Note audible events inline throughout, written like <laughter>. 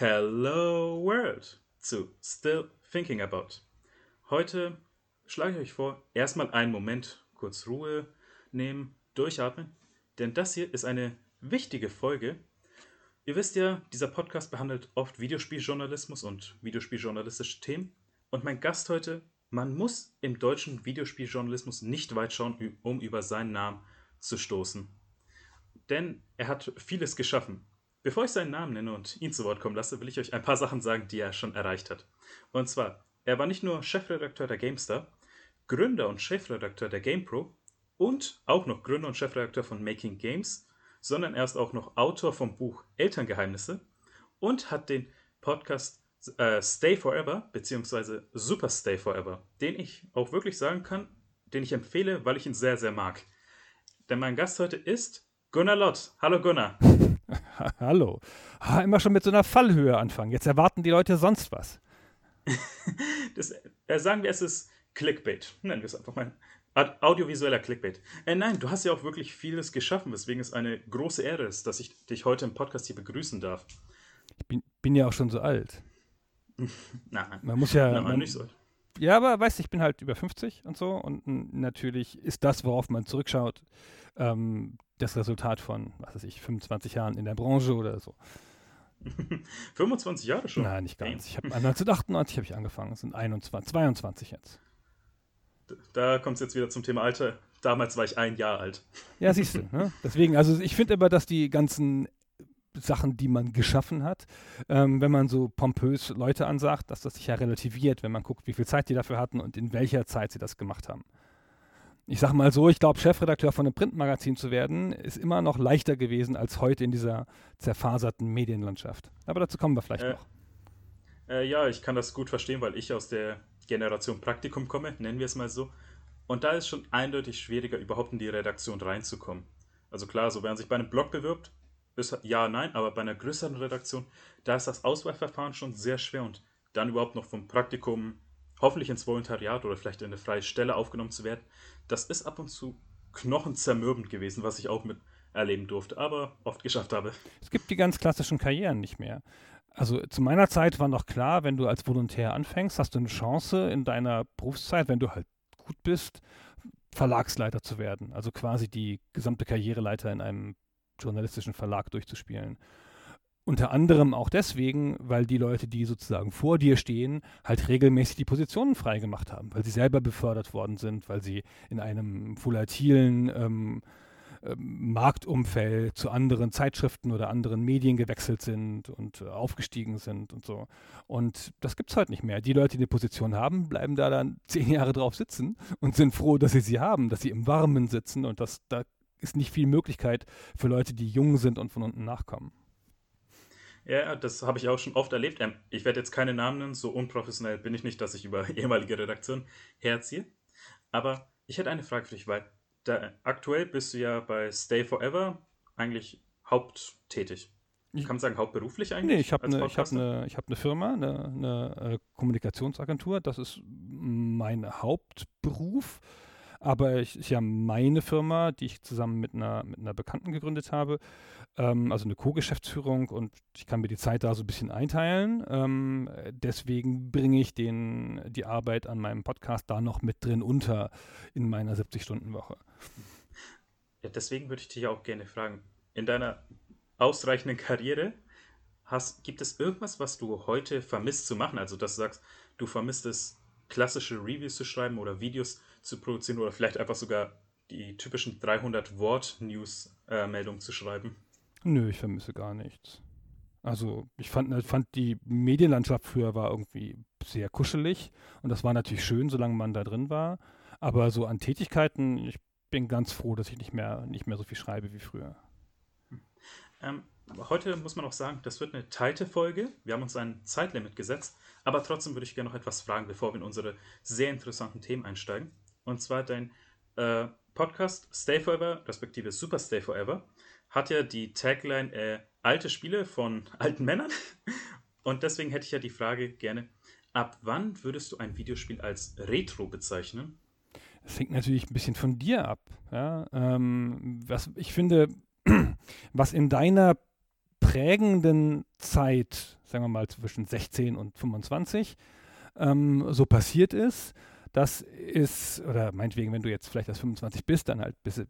Hello World zu Still Thinking About. Heute schlage ich euch vor, erstmal einen Moment kurz Ruhe nehmen, durchatmen, denn das hier ist eine wichtige Folge. Ihr wisst ja, dieser Podcast behandelt oft Videospieljournalismus und videospieljournalistische Themen. Und mein Gast heute, man muss im deutschen Videospieljournalismus nicht weit schauen, um über seinen Namen zu stoßen. Denn er hat vieles geschaffen. Bevor ich seinen Namen nenne und ihn zu Wort kommen lasse, will ich euch ein paar Sachen sagen, die er schon erreicht hat. Und zwar, er war nicht nur Chefredakteur der GameStar, Gründer und Chefredakteur der GamePro und auch noch Gründer und Chefredakteur von Making Games, sondern er ist auch noch Autor vom Buch Elterngeheimnisse und hat den Podcast äh, Stay Forever bzw. Super Stay Forever, den ich auch wirklich sagen kann, den ich empfehle, weil ich ihn sehr, sehr mag. Denn mein Gast heute ist Gunnar Lott. Hallo Gunnar. <laughs> Hallo. Ah, immer schon mit so einer Fallhöhe anfangen. Jetzt erwarten die Leute sonst was. <laughs> das, äh, sagen wir, es ist Clickbait. Nennen wir es einfach mal. Audiovisueller Clickbait. Äh, nein, du hast ja auch wirklich vieles geschaffen, weswegen es eine große Ehre ist, dass ich dich heute im Podcast hier begrüßen darf. Ich bin, bin ja auch schon so alt. <laughs> nein, man muss ja. Nein, man, nicht so alt. Ja, aber weißt du, ich bin halt über 50 und so und natürlich ist das, worauf man zurückschaut, ähm, das Resultat von, was weiß ich, 25 Jahren in der Branche oder so. <laughs> 25 Jahre schon? Nein, nicht ganz. Ich habe 1998 habe ich angefangen. Es sind 21, 22 jetzt. Da kommt es jetzt wieder zum Thema Alter. Damals war ich ein Jahr alt. <laughs> Ja, siehst du. Ne? Deswegen, also ich finde aber, dass die ganzen Sachen, die man geschaffen hat, ähm, wenn man so pompös Leute ansagt, dass das sich ja relativiert, wenn man guckt, wie viel Zeit die dafür hatten und in welcher Zeit sie das gemacht haben ich sag mal so, ich glaube, Chefredakteur von einem Printmagazin zu werden, ist immer noch leichter gewesen als heute in dieser zerfaserten Medienlandschaft. Aber dazu kommen wir vielleicht äh, noch. Äh, ja, ich kann das gut verstehen, weil ich aus der Generation Praktikum komme, nennen wir es mal so. Und da ist schon eindeutig schwieriger, überhaupt in die Redaktion reinzukommen. Also klar, so wenn man sich bei einem Blog bewirbt, ist ja, nein, aber bei einer größeren Redaktion, da ist das Auswahlverfahren schon sehr schwer und dann überhaupt noch vom Praktikum hoffentlich ins Volontariat oder vielleicht in eine freie Stelle aufgenommen zu werden, das ist ab und zu knochenzermürbend gewesen, was ich auch mit erleben durfte, aber oft geschafft habe. Es gibt die ganz klassischen Karrieren nicht mehr. Also zu meiner Zeit war noch klar, wenn du als Volontär anfängst, hast du eine Chance in deiner Berufszeit, wenn du halt gut bist, Verlagsleiter zu werden. Also quasi die gesamte Karriereleiter in einem journalistischen Verlag durchzuspielen. Unter anderem auch deswegen, weil die Leute, die sozusagen vor dir stehen, halt regelmäßig die Positionen freigemacht haben, weil sie selber befördert worden sind, weil sie in einem volatilen ähm, ähm, Marktumfeld zu anderen Zeitschriften oder anderen Medien gewechselt sind und äh, aufgestiegen sind und so. Und das gibt es heute nicht mehr. Die Leute, die eine Position haben, bleiben da dann <laughs> zehn Jahre drauf sitzen und sind froh, dass sie sie haben, dass sie im Warmen sitzen und dass da ist nicht viel Möglichkeit für Leute, die jung sind und von unten nachkommen. Ja, das habe ich auch schon oft erlebt. Ähm, ich werde jetzt keine Namen nennen, so unprofessionell bin ich nicht, dass ich über <laughs> ehemalige Redaktion herziehe. Aber ich hätte eine Frage für dich, weil da, aktuell bist du ja bei Stay Forever eigentlich haupttätig. Ich kann man sagen, hauptberuflich eigentlich? Nee, ich habe eine hab ne, hab ne Firma, eine, eine äh, Kommunikationsagentur. Das ist mein Hauptberuf. Aber es ist ja meine Firma, die ich zusammen mit einer, mit einer Bekannten gegründet habe. Ähm, also eine Co-Geschäftsführung und ich kann mir die Zeit da so ein bisschen einteilen. Ähm, deswegen bringe ich den, die Arbeit an meinem Podcast da noch mit drin unter in meiner 70-Stunden-Woche. Ja, deswegen würde ich dich auch gerne fragen. In deiner ausreichenden Karriere hast, gibt es irgendwas, was du heute vermisst zu machen? Also, dass du sagst, du vermisst es, klassische Reviews zu schreiben oder Videos zu produzieren oder vielleicht einfach sogar die typischen 300 Wort News-Meldungen zu schreiben? Nö, ich vermisse gar nichts. Also ich fand, fand die Medienlandschaft früher war irgendwie sehr kuschelig und das war natürlich schön, solange man da drin war. Aber so an Tätigkeiten, ich bin ganz froh, dass ich nicht mehr, nicht mehr so viel schreibe wie früher. Ähm, heute muss man auch sagen, das wird eine teilte Folge. Wir haben uns ein Zeitlimit gesetzt, aber trotzdem würde ich gerne noch etwas fragen, bevor wir in unsere sehr interessanten Themen einsteigen. Und zwar dein äh, Podcast Stay Forever, respektive Super Stay Forever, hat ja die Tagline äh, alte Spiele von <laughs> alten Männern. Und deswegen hätte ich ja die Frage gerne, ab wann würdest du ein Videospiel als Retro bezeichnen? Das hängt natürlich ein bisschen von dir ab. Ja? Ähm, was ich finde, <clears throat> was in deiner prägenden Zeit, sagen wir mal zwischen 16 und 25, ähm, so passiert ist. Das ist, oder meinetwegen, wenn du jetzt vielleicht als 25 bist, dann halt bis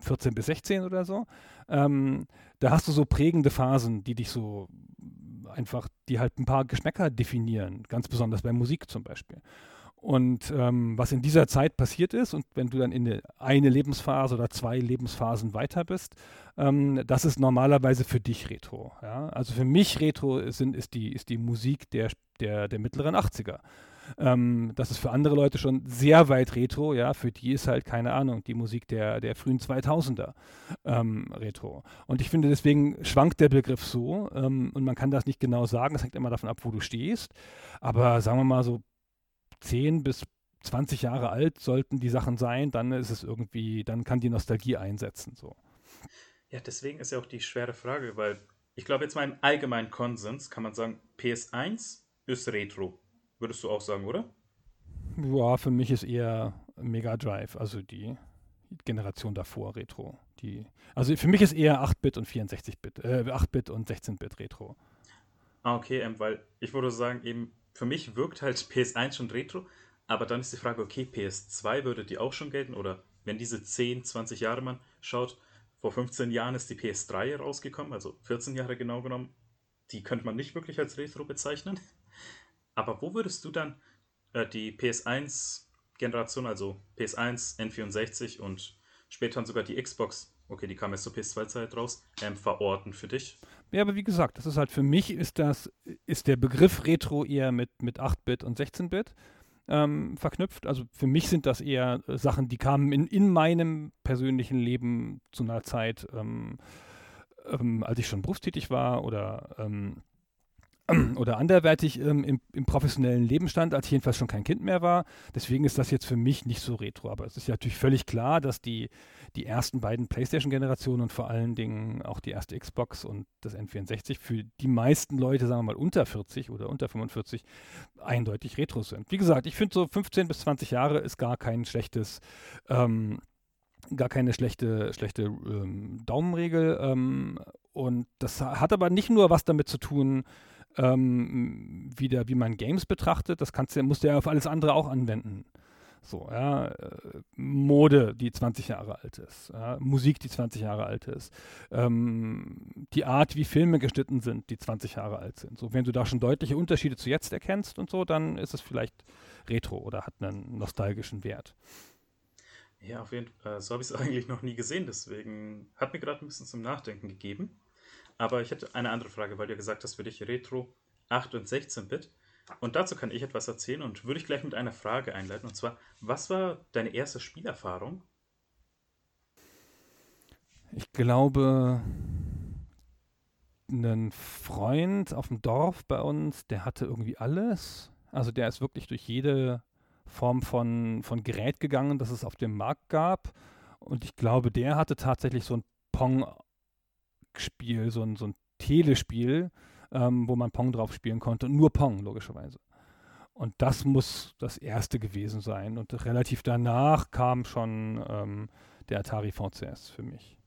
14 bis 16 oder so. Ähm, da hast du so prägende Phasen, die dich so einfach, die halt ein paar Geschmäcker definieren, ganz besonders bei Musik zum Beispiel. Und ähm, was in dieser Zeit passiert ist, und wenn du dann in eine, Lebensphase oder zwei Lebensphasen weiter bist, ähm, das ist normalerweise für dich Retro. Ja? Also für mich Retro sind, ist, die, ist die Musik der, der, der mittleren 80er. Ähm, das ist für andere Leute schon sehr weit Retro, ja, für die ist halt, keine Ahnung, die Musik der, der frühen 2000er ähm, Retro. Und ich finde, deswegen schwankt der Begriff so ähm, und man kann das nicht genau sagen, das hängt immer davon ab, wo du stehst, aber sagen wir mal so 10 bis 20 Jahre alt sollten die Sachen sein, dann ist es irgendwie, dann kann die Nostalgie einsetzen. So. Ja, deswegen ist ja auch die schwere Frage, weil ich glaube, jetzt mal im allgemeinen Konsens kann man sagen, PS1 ist Retro. Würdest du auch sagen, oder? Ja, für mich ist eher Mega Drive, also die Generation davor Retro. Die, also für mich ist eher 8-Bit und 64-Bit, äh, 8-Bit und 16-Bit Retro. Ah, okay, ähm, weil ich würde sagen, eben für mich wirkt halt <laughs> PS1 schon Retro, aber dann ist die Frage, okay, PS2 würde die auch schon gelten oder wenn diese 10, 20 Jahre man schaut, vor 15 Jahren ist die PS3 rausgekommen, also 14 Jahre genau genommen, die könnte man nicht wirklich als Retro bezeichnen. Aber wo würdest du dann äh, die PS1-Generation, also PS1, N64 und später sogar die Xbox, okay, die kam jetzt zur PS2-Zeit raus, ähm, verorten für dich? Ja, aber wie gesagt, das ist halt für mich ist das, ist der Begriff Retro eher mit, mit 8-Bit und 16-Bit. Ähm, verknüpft. Also für mich sind das eher äh, Sachen, die kamen in, in meinem persönlichen Leben zu einer Zeit, ähm, ähm, als ich schon berufstätig war oder ähm, <clears throat> oder anderweitig ähm, im, im, professionellen Leben stand, als ich jedenfalls schon kein Kind mehr war. Deswegen ist das jetzt für mich nicht so retro. Aber es ist ja natürlich völlig klar, dass die, die ersten beiden PlayStation-Generationen und vor allen Dingen auch die erste Xbox und das N64 für die meisten Leute, sagen wir mal unter 40 oder unter 45, eindeutig retro sind. Wie gesagt, ich finde so 15 bis 20 Jahre ist gar kein schlechtes. Ähm, gar keine schlechte, schlechte ähm, Daumenregel. Ähm, und das hat aber nicht nur was damit zu tun, ähm, wieder, wie man Games betrachtet. Das kannst du, musst du ja auf alles andere auch anwenden. So, ja, äh, Mode, die 20 Jahre alt ist, ja, Musik, die 20 Jahre alt ist, ähm, die Art, wie Filme geschnitten sind, die 20 Jahre alt sind. So, wenn du da schon deutliche Unterschiede zu jetzt erkennst und so, dann ist es vielleicht retro oder hat einen nostalgischen Wert. Ja, auf jeden Fall. Äh, so habe ich es <laughs> eigentlich noch nie gesehen, deswegen hat mir gerade ein bisschen zum Nachdenken gegeben. Aber ich hätte eine andere Frage, weil du gesagt hast, für dich Retro 8 und 16-Bit. Und dazu kann ich etwas erzählen und würde ich gleich mit einer Frage einleiten. Und zwar, was war deine erste Spielerfahrung? Ich glaube, ein Freund auf dem Dorf bei uns, der hatte irgendwie alles. Also der ist wirklich durch jede Form von, von Gerät gegangen, das es auf dem Markt gab. Und ich glaube, der hatte tatsächlich so ein Pong Spiel, so ein, so ein Telespiel, ähm, wo man Pong drauf spielen konnte. Nur Pong, logischerweise. Und das muss das erste gewesen sein. Und relativ danach kam schon ähm, der Atari VCS für mich.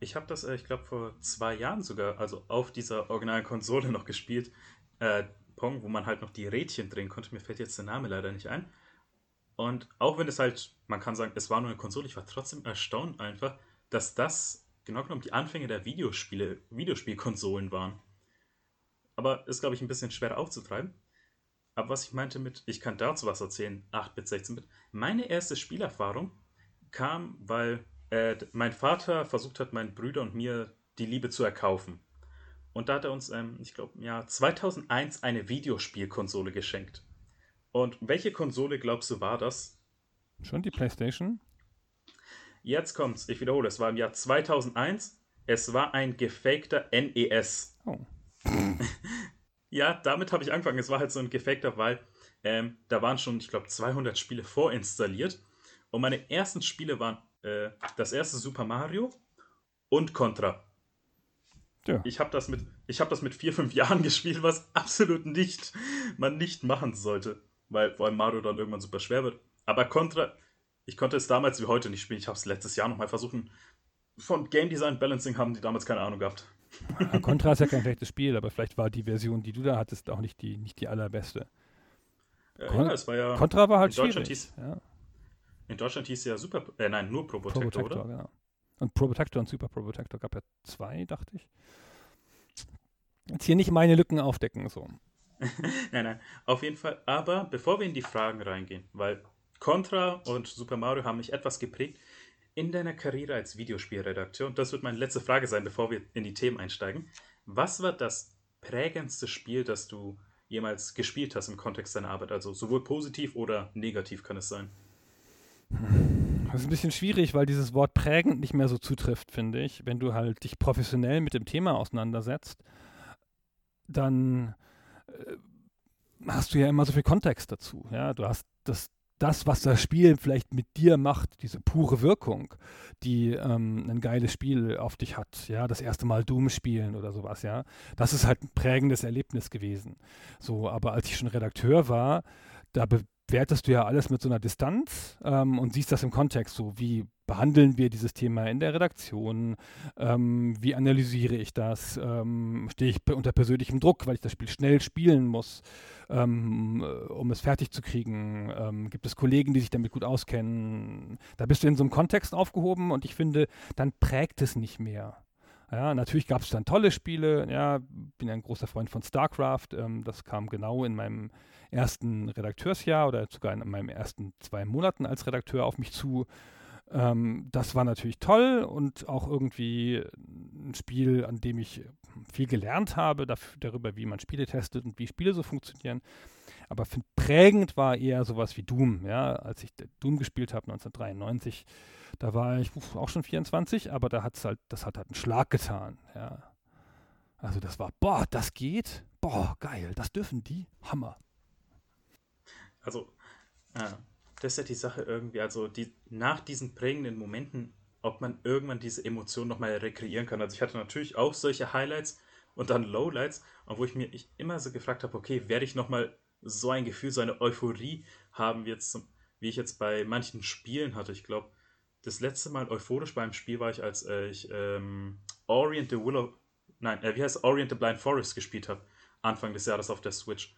Ich habe das, äh, ich glaube, vor zwei Jahren sogar, also auf dieser originalen Konsole noch gespielt. Äh, Pong, wo man halt noch die Rädchen drehen konnte. Mir fällt jetzt der Name leider nicht ein. Und auch wenn es halt, man kann sagen, es war nur eine Konsole, ich war trotzdem erstaunt einfach, dass das genau genommen die Anfänge der Videospiele, Videospielkonsolen waren. Aber ist, glaube ich, ein bisschen schwer aufzutreiben. Aber was ich meinte mit, ich kann dazu was erzählen, 8-Bit, 16-Bit. Meine erste Spielerfahrung kam, weil äh, mein Vater versucht hat, meinen Brüder und mir die Liebe zu erkaufen. Und da hat er uns, ähm, ich glaube, ja, 2001 eine Videospielkonsole geschenkt. Und welche Konsole glaubst du war das? Schon die PlayStation? Jetzt kommt's, ich wiederhole, es war im Jahr 2001. Es war ein gefakter NES. Oh. <laughs> ja, damit habe ich angefangen. Es war halt so ein gefakter, weil ähm, da waren schon, ich glaube, 200 Spiele vorinstalliert. Und meine ersten Spiele waren äh, das erste Super Mario und Contra. Ja. Ich habe das, mit, hab das mit vier, fünf Jahren <laughs> gespielt, was absolut nicht man nicht machen sollte. Weil vor allem Mario dann irgendwann super schwer wird. Aber Contra, ich konnte es damals wie heute nicht spielen. Ich habe es letztes Jahr nochmal versucht. Von Game Design Balancing haben die damals keine Ahnung gehabt. Ja, Contra ist ja kein schlechtes Spiel, aber vielleicht war die Version, die du da hattest, auch nicht die, nicht die allerbeste. Äh, ja, es war ja. Contra war halt in Deutschland schwierig. hieß- ja. In Deutschland hieß ja Super. Äh, nein, nur Pro Protector, Protector, oder? genau. Und Pro Protector und Super Pro Protector gab ja zwei, dachte ich. Jetzt hier nicht meine Lücken aufdecken, so. <laughs> Nein, nein, auf jeden Fall. Aber bevor wir in die Fragen reingehen, weil Contra und Super Mario haben mich etwas geprägt in deiner Karriere als Videospielredakteur, und das wird meine letzte Frage sein, bevor wir in die Themen einsteigen. Was war das prägendste Spiel, das du jemals gespielt hast im Kontext deiner Arbeit? Also sowohl positiv oder negativ kann es sein. Das ist ein bisschen schwierig, weil dieses Wort prägend nicht mehr so zutrifft, finde ich. Wenn du halt dich professionell mit dem Thema auseinandersetzt, dann äh, hast du ja immer so viel Kontext dazu. Ja, du hast das, das, was das Spiel vielleicht mit dir macht, diese pure Wirkung, die ähm, ein geiles Spiel auf dich hat. Ja, das erste Mal Doom spielen oder sowas. Ja, das ist halt ein prägendes Erlebnis gewesen. So, aber als ich schon Redakteur war, da bewertest du ja alles mit so einer Distanz ähm, und siehst das im Kontext. So, wie behandeln wir dieses Thema in der Redaktion? Ähm, wie analysiere ich das? Ähm, Stehe ich unter persönlichem Druck, weil ich das Spiel schnell spielen muss, ähm, äh, um es fertig zu kriegen? Ähm, gibt es Kollegen, die sich damit gut auskennen? Da bist du in so einem Kontext aufgehoben und ich finde, dann prägt es nicht mehr. Ja, natürlich gab es dann tolle Spiele. Ja, bin ein großer Freund von StarCraft. Ähm, das kam genau in meinem ersten Redakteursjahr oder sogar in meinen ersten zwei Monaten als Redakteur auf mich zu. Ähm, das war natürlich toll und auch irgendwie ein Spiel, an dem ich viel gelernt habe daf- darüber, wie man Spiele testet und wie Spiele so funktionieren. Aber prägend war eher sowas wie Doom. Ja, als ich Doom gespielt habe 1993, da war ich auch schon 24, aber da hat's halt, das hat halt einen Schlag getan. Ja, also das war, boah, das geht, boah, geil, das dürfen die, Hammer. Also, äh, das ist ja die Sache irgendwie, also die, nach diesen prägenden Momenten, ob man irgendwann diese Emotionen nochmal rekreieren kann. Also ich hatte natürlich auch solche Highlights und dann Lowlights, wo ich mir ich immer so gefragt habe, okay, werde ich nochmal so ein Gefühl, so eine Euphorie haben, wie, jetzt, wie ich jetzt bei manchen Spielen hatte. Ich glaube, das letzte Mal euphorisch beim Spiel war ich, als äh, ich ähm, Orient the Willow, nein, äh, wie heißt? Orient the Blind Forest gespielt habe, Anfang des Jahres auf der Switch.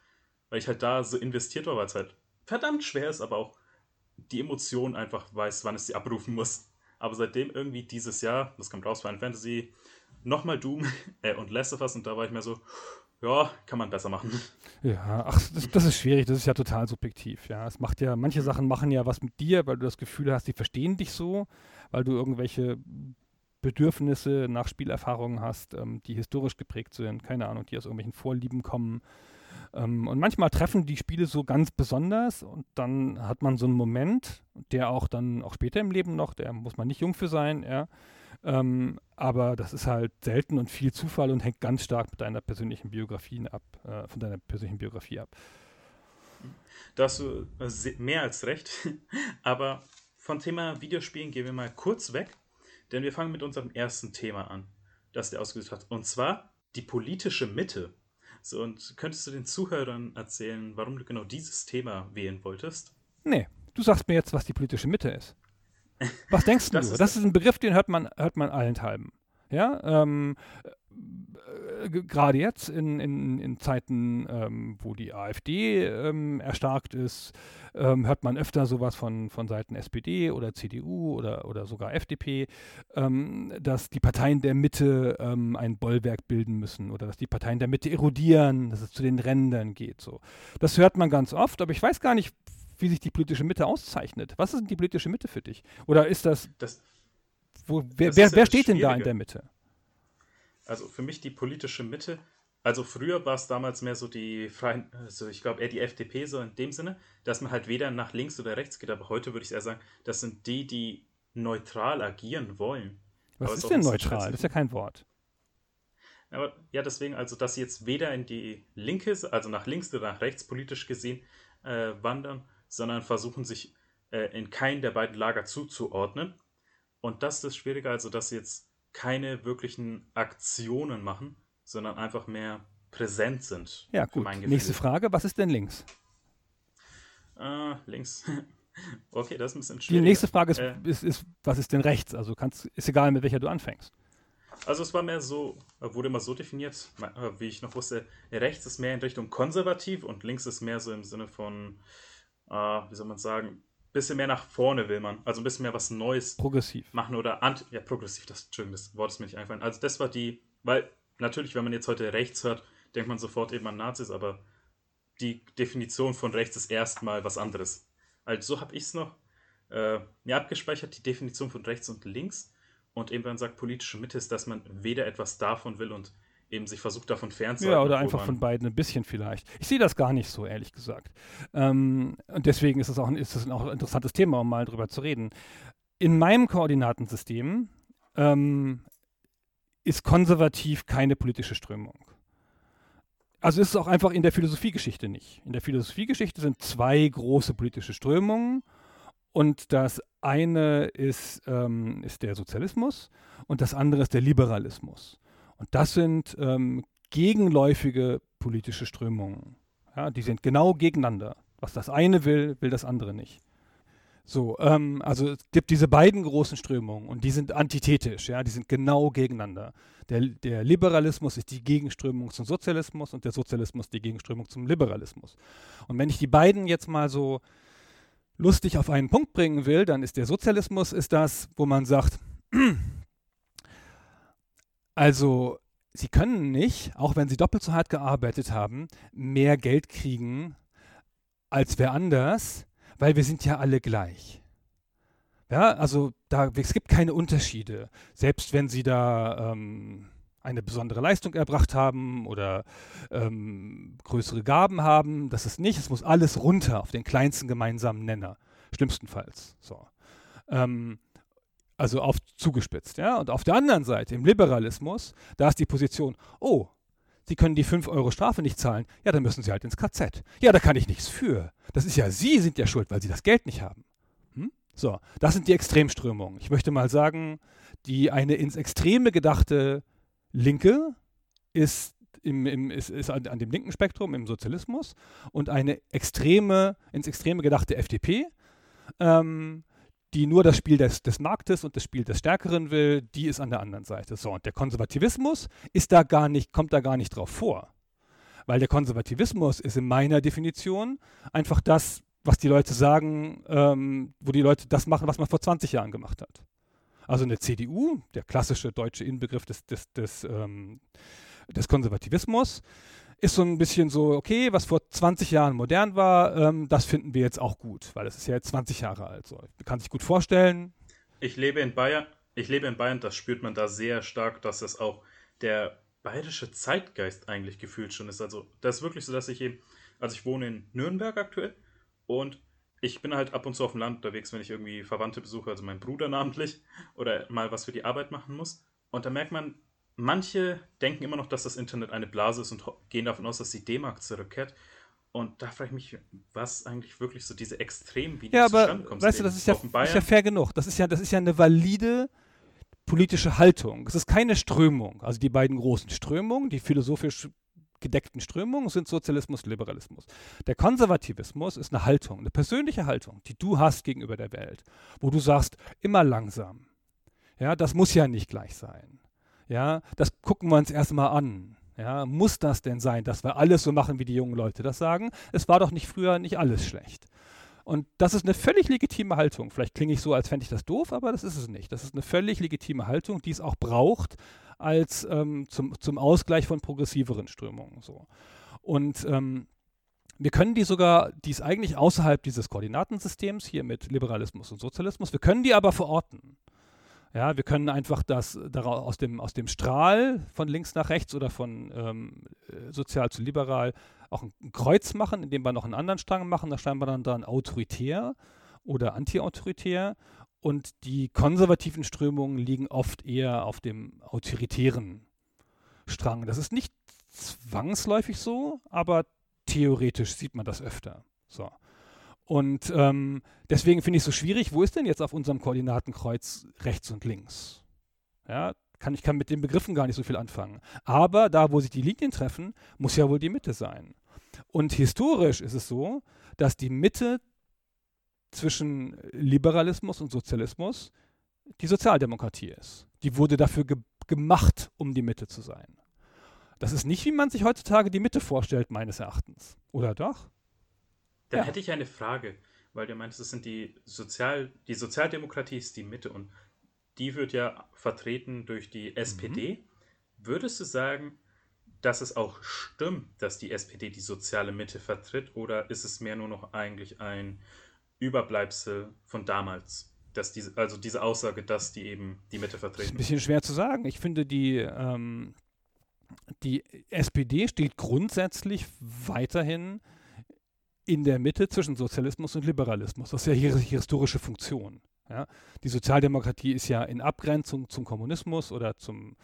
Weil ich halt da so investiert war, weil es halt verdammt schwer ist, aber auch die Emotion einfach weiß, wann es sie abrufen muss. Aber seitdem irgendwie dieses Jahr, das kommt raus, Final Fantasy, nochmal Doom <laughs> äh, und Last of Us und da war ich mir so, ja, kann man besser machen. <laughs> Ja, ach, das, das ist schwierig, das ist ja total subjektiv, ja. Es macht ja, manche Sachen machen ja was mit dir, weil du das Gefühl hast, die verstehen dich so, weil du irgendwelche Bedürfnisse nach Spielerfahrungen hast, ähm, die historisch geprägt sind, keine Ahnung, die aus irgendwelchen Vorlieben kommen. Ähm, und manchmal treffen die Spiele so ganz besonders und dann hat man so einen Moment, der auch dann auch später im Leben noch, der muss man nicht jung für sein, ja. Ähm, aber das ist halt selten und viel Zufall und hängt ganz stark mit deiner persönlichen Biografie ab, äh, von deiner persönlichen Biografie ab. Da hast du äh, mehr als recht. <laughs> Aber vom Thema Videospielen gehen wir mal kurz weg, denn wir fangen mit unserem ersten Thema an, das der ausgesucht hat. Und zwar die politische Mitte. So, und könntest du den Zuhörern erzählen, warum du genau dieses Thema wählen wolltest? Nee, du sagst mir jetzt, was die politische Mitte ist. Was denkst Das du? das ist ein Begriff, den hört man, hört man allenthalben. Ja, ähm, äh, g- gerade jetzt in, in, in Zeiten, ähm, wo die AfD ähm, erstarkt ist, ähm, hört man öfter sowas von, von Seiten SPD oder CDU oder, oder sogar FDP, ähm, dass die Parteien der Mitte ähm, ein Bollwerk bilden müssen oder dass die Parteien der Mitte erodieren, dass es zu den Rändern geht. So. Das hört man ganz oft, aber ich weiß gar nicht, wie sich die politische Mitte auszeichnet. Was ist denn die politische Mitte für dich? Oder ist das, Das, wo, wer, Das wer, ist wer steht denn da in der Mitte? also für mich die politische Mitte, also früher war es damals mehr so die freien, also ich glaube eher die FDP so in dem Sinne, dass man halt weder nach links oder rechts geht, aber heute würde ich eher sagen, das sind die, die neutral agieren wollen. Was ist auch denn neutral? Das ist ja kein Wort. Aber ja, deswegen, also, dass sie jetzt weder in die linke, also nach links oder nach rechts politisch gesehen äh, wandern, sondern versuchen sich äh, in keinen der beiden Lager zuzuordnen. Und das ist das Schwierige, also, dass sie jetzt keine wirklichen Aktionen machen, sondern einfach mehr präsent sind. Ja, gut. Nächste Frage, was ist denn links? Äh, links. <laughs> okay, das ist ein bisschen Die schwierig. nächste Frage ist, Äh. ist, ist, was ist denn rechts? Also kannst, ist egal, mit welcher du anfängst. Also es war mehr so, wurde immer so definiert, wie ich noch wusste, rechts ist mehr in Richtung konservativ und links ist mehr so im Sinne von, äh, wie soll man sagen, bisschen mehr nach vorne will man. Also ein bisschen mehr was Neues progressiv. machen oder anti, ja, progressiv, das, Entschuldigung, das Wort ist mir nicht einfallen. Also das war die, weil natürlich, wenn man jetzt heute rechts hört, denkt man sofort eben an Nazis, aber die Definition von rechts ist erstmal was anderes. Also so habe ich es noch äh, mir abgespeichert, die Definition von rechts und links. Und eben, wenn man sagt, politische Mitte ist, dass man weder etwas davon will und eben sich versucht, davon fernzuhalten. Ja, oder einfach von beiden ein bisschen vielleicht. Ich sehe das gar nicht so, ehrlich gesagt. Ähm, und deswegen ist es auch, ist auch ein interessantes Thema, um mal drüber zu reden. In meinem Koordinatensystem ähm, ist konservativ keine politische Strömung. Also ist es auch einfach in der Philosophiegeschichte nicht. In der Philosophiegeschichte sind zwei große politische Strömungen und das eine ist, ähm, ist der Sozialismus und das andere ist der Liberalismus. Und das sind ähm, gegenläufige politische Strömungen. Ja, die sind genau gegeneinander. Was das eine will, will das andere nicht. So, ähm, also es gibt diese beiden großen Strömungen und die sind antithetisch, ja, die sind genau gegeneinander. Der, der Liberalismus ist die Gegenströmung zum Sozialismus und der Sozialismus die Gegenströmung zum Liberalismus. Und wenn ich die beiden jetzt mal so lustig auf einen Punkt bringen will, dann ist der Sozialismus ist das, wo man sagt, also sie können nicht, auch wenn sie doppelt so hart gearbeitet haben, mehr Geld kriegen als wer anders, weil wir sind ja alle gleich. Ja, also da, es gibt keine Unterschiede. Selbst wenn sie da ähm, eine besondere Leistung erbracht haben oder ähm, größere Gaben haben, das ist nicht. Es muss alles runter auf den kleinsten gemeinsamen Nenner. Schlimmstenfalls. So. Ähm, also auf zugespitzt. Ja? Und auf der anderen Seite, im Liberalismus, da ist die Position, oh, Sie können die 5 Euro Strafe nicht zahlen, ja, dann müssen Sie halt ins KZ. Ja, da kann ich nichts für. Das ist ja, Sie sind ja schuld, weil Sie das Geld nicht haben. Hm? So, das sind die Extremströmungen. Ich möchte mal sagen, die eine ins Extreme gedachte Linke ist, im, im, ist, ist an, an, dem linken Spektrum im Sozialismus und eine extreme, ins Extreme gedachte FDP, ähm, die nur das Spiel des, des Marktes und das Spiel des Stärkeren will, die ist an der anderen Seite. So, und der Konservativismus ist da gar nicht, kommt da gar nicht drauf vor. Weil der Konservativismus ist in meiner Definition einfach das, was die Leute sagen, ähm, wo die Leute das machen, was man vor 20 Jahren gemacht hat. Also eine CDU, der klassische deutsche Inbegriff des, des, des, ähm, des Konservativismus, ist so ein bisschen so, okay, was vor 20 Jahren modern war, ähm, das finden wir jetzt auch gut, weil es ist ja jetzt 20 Jahre alt. So. Man kann sich gut vorstellen. Ich lebe in Bayern, ich lebe in Bayern, das spürt man da sehr stark, dass es auch der bayerische Zeitgeist eigentlich gefühlt schon ist. Also das ist wirklich so, dass ich eben, also ich wohne in Nürnberg aktuell und ich bin halt ab und zu auf dem Land unterwegs, wenn ich irgendwie Verwandte besuche, also mein Bruder namentlich, oder mal was für die Arbeit machen muss. Und da merkt man, manche denken immer noch, dass das Internet eine Blase ist und gehen davon aus, dass die D-Mark zurückkehrt. Und da frage ich mich, was eigentlich wirklich so diese extremen Videos ja, aber, weißt du, das ist ja, ist ja fair genug. Das ist ja, das ist ja eine valide politische Haltung. Es ist keine Strömung. Also die beiden großen Strömungen, die philosophisch gedeckten Strömungen sind Sozialismus, Liberalismus. Der Konservativismus ist eine Haltung, eine persönliche Haltung, die du hast gegenüber der Welt, wo du sagst, immer langsam. Ja, das muss ja nicht gleich sein. Ja, das gucken wir uns erstmal an. Ja, muss das denn sein, dass wir alles so machen, wie die jungen Leute das sagen? Es war doch nicht früher nicht alles schlecht. Und das ist eine völlig legitime Haltung. Vielleicht klinge ich so, als fände ich das doof, aber das ist es nicht. Das ist eine völlig legitime Haltung, die es auch braucht als ähm, zum, zum Ausgleich von progressiveren Strömungen. So. Und ähm, wir können die sogar, die ist eigentlich außerhalb dieses Koordinatensystems hier mit Liberalismus und Sozialismus, wir können die aber verorten. Ja, wir können einfach das aus dem, aus dem Strahl von links nach rechts oder von ähm, äh, sozial zu liberal auch ein, Kreuz machen, indem wir noch einen anderen Strang machen. Da schreiben wir dann dran autoritär oder antiautoritär. Und die konservativen Strömungen liegen oft eher auf dem autoritären Strang. Das ist nicht zwangsläufig so, aber theoretisch sieht man das öfter. So. Und ähm, deswegen finde ich es so schwierig, wo ist denn jetzt auf unserem Koordinatenkreuz rechts und links? Ja, kann, ich kann mit den Begriffen gar nicht so viel anfangen. Aber da, wo sich die Linien treffen, muss ja wohl die Mitte sein. Und historisch ist es so, dass die Mitte zwischen Liberalismus und Sozialismus die Sozialdemokratie ist. Die wurde dafür ge gemacht, um die Mitte zu sein. Das ist nicht, wie man sich heutzutage die Mitte vorstellt, meines Erachtens. Oder doch? Dann ja. hätte ich eine Frage, weil du meintest, es sind die Sozial, die Sozialdemokratie ist die Mitte und die wird ja vertreten durch die SPD. Mhm. Würdest du sagen, dass es auch stimmt, dass die SPD die soziale Mitte vertritt, oder ist es mehr nur noch eigentlich ein Überbleibsel von damals? Dass diese, also diese Aussage, dass die eben die Mitte vertreten. Das ist ein bisschen schwer zu sagen. Ich finde, die, ähm, die SPD steht grundsätzlich weiterhin in der Mitte zwischen Sozialismus und Liberalismus. Das ist ja ihre historische Funktion. Ja? Die Sozialdemokratie ist ja in Abgrenzung zum Kommunismus oder zum,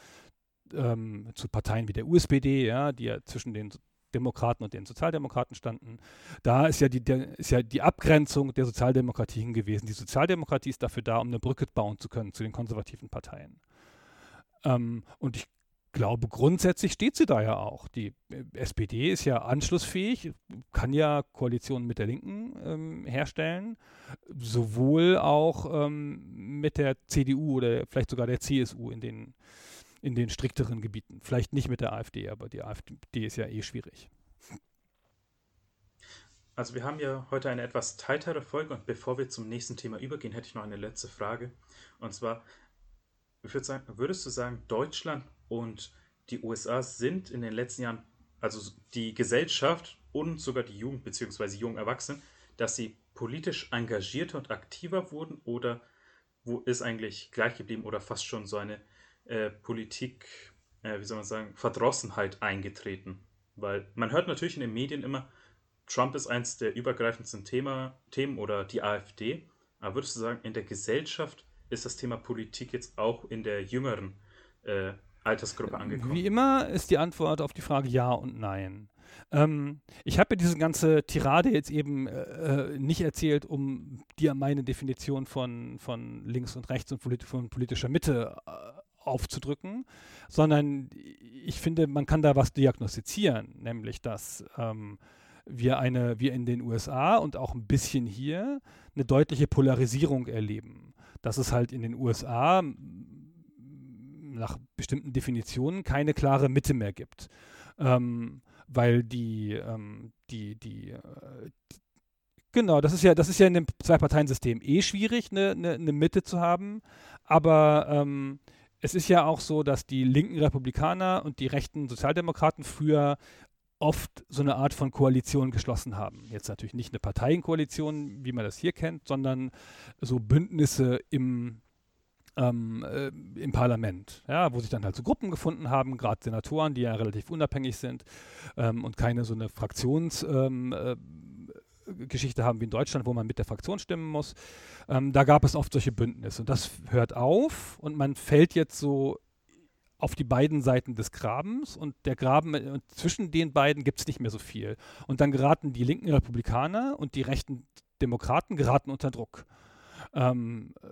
ähm, zu Parteien wie der USPD, ja, die ja zwischen den Demokraten und den Sozialdemokraten standen. Da ist ja die, der, ist ja die Abgrenzung der Sozialdemokratie hingewiesen. Die Sozialdemokratie ist dafür da, um eine Brücke bauen zu können zu den konservativen Parteien. Ähm, und ich glaube, grundsätzlich steht sie da ja auch. Die äh, SPD ist ja anschlussfähig, kann ja Koalitionen mit der Linken ähm, herstellen, sowohl auch ähm, mit der CDU oder vielleicht sogar der CSU in den, in den strikteren Gebieten. Vielleicht nicht mit der AfD, aber die AfD ist ja eh schwierig. Also wir haben ja heute eine etwas tightere Folge und bevor wir zum nächsten Thema übergehen, hätte ich noch eine letzte Frage. Und zwar, würdest du sagen, Deutschland und die USA sind in den letzten Jahren, also die Gesellschaft und sogar die Jugend bzw. jungen Erwachsenen, dass sie politisch engagierter und aktiver wurden oder wo ist eigentlich gleich geblieben oder fast schon so eine äh, Politik, äh, wie soll man sagen, Verdrossenheit eingetreten? Weil man hört natürlich in den Medien immer, Trump ist eins der übergreifendsten Thema, Themen oder die AfD. Aber würdest du sagen, in der Gesellschaft ist das Thema Politik jetzt auch in der jüngeren äh, Altersgruppe angekommen? Wie immer ist die Antwort auf die Frage ja und nein. Ähm, ich habe mir diese ganze Tirade jetzt eben äh, äh, nicht erzählt, um dir meine Definition von, von links und rechts und polit von politischer Mitte äh, aufzudrücken, sondern ich finde, man kann da was diagnostizieren, nämlich dass ähm, wir eine, wir in den USA und auch ein bisschen hier eine deutliche Polarisierung erleben. Dass es halt in den USA nach bestimmten Definitionen keine klare Mitte mehr gibt. Ähm, weil die, ähm, die, die, äh, genau, das ist ja, das ist ja in dem Zwei-Parteien-System eh schwierig, eine ne, ne Mitte zu haben. Aber ähm, es ist ja auch so, dass die linken Republikaner und die rechten Sozialdemokraten früher oft so eine Art von Koalition geschlossen haben. Jetzt natürlich nicht eine Parteienkoalition, wie man das hier kennt, sondern so Bündnisse im ähm, äh, im Parlament, ja, wo sich dann halt so Gruppen gefunden haben, gerade Senatoren, die ja relativ unabhängig sind ähm, und keine so eine Fraktionsgeschichte ähm, äh, haben wie in Deutschland, wo man mit der Fraktion stimmen muss. Ähm, da gab es oft solche Bündnisse und das hört auf und man fällt jetzt so auf die beiden Seiten des Grabens und der Graben äh, zwischen den beiden gibt es nicht mehr so viel. Und dann geraten die linken Republikaner und die rechten Demokraten geraten unter Druck ähm, äh,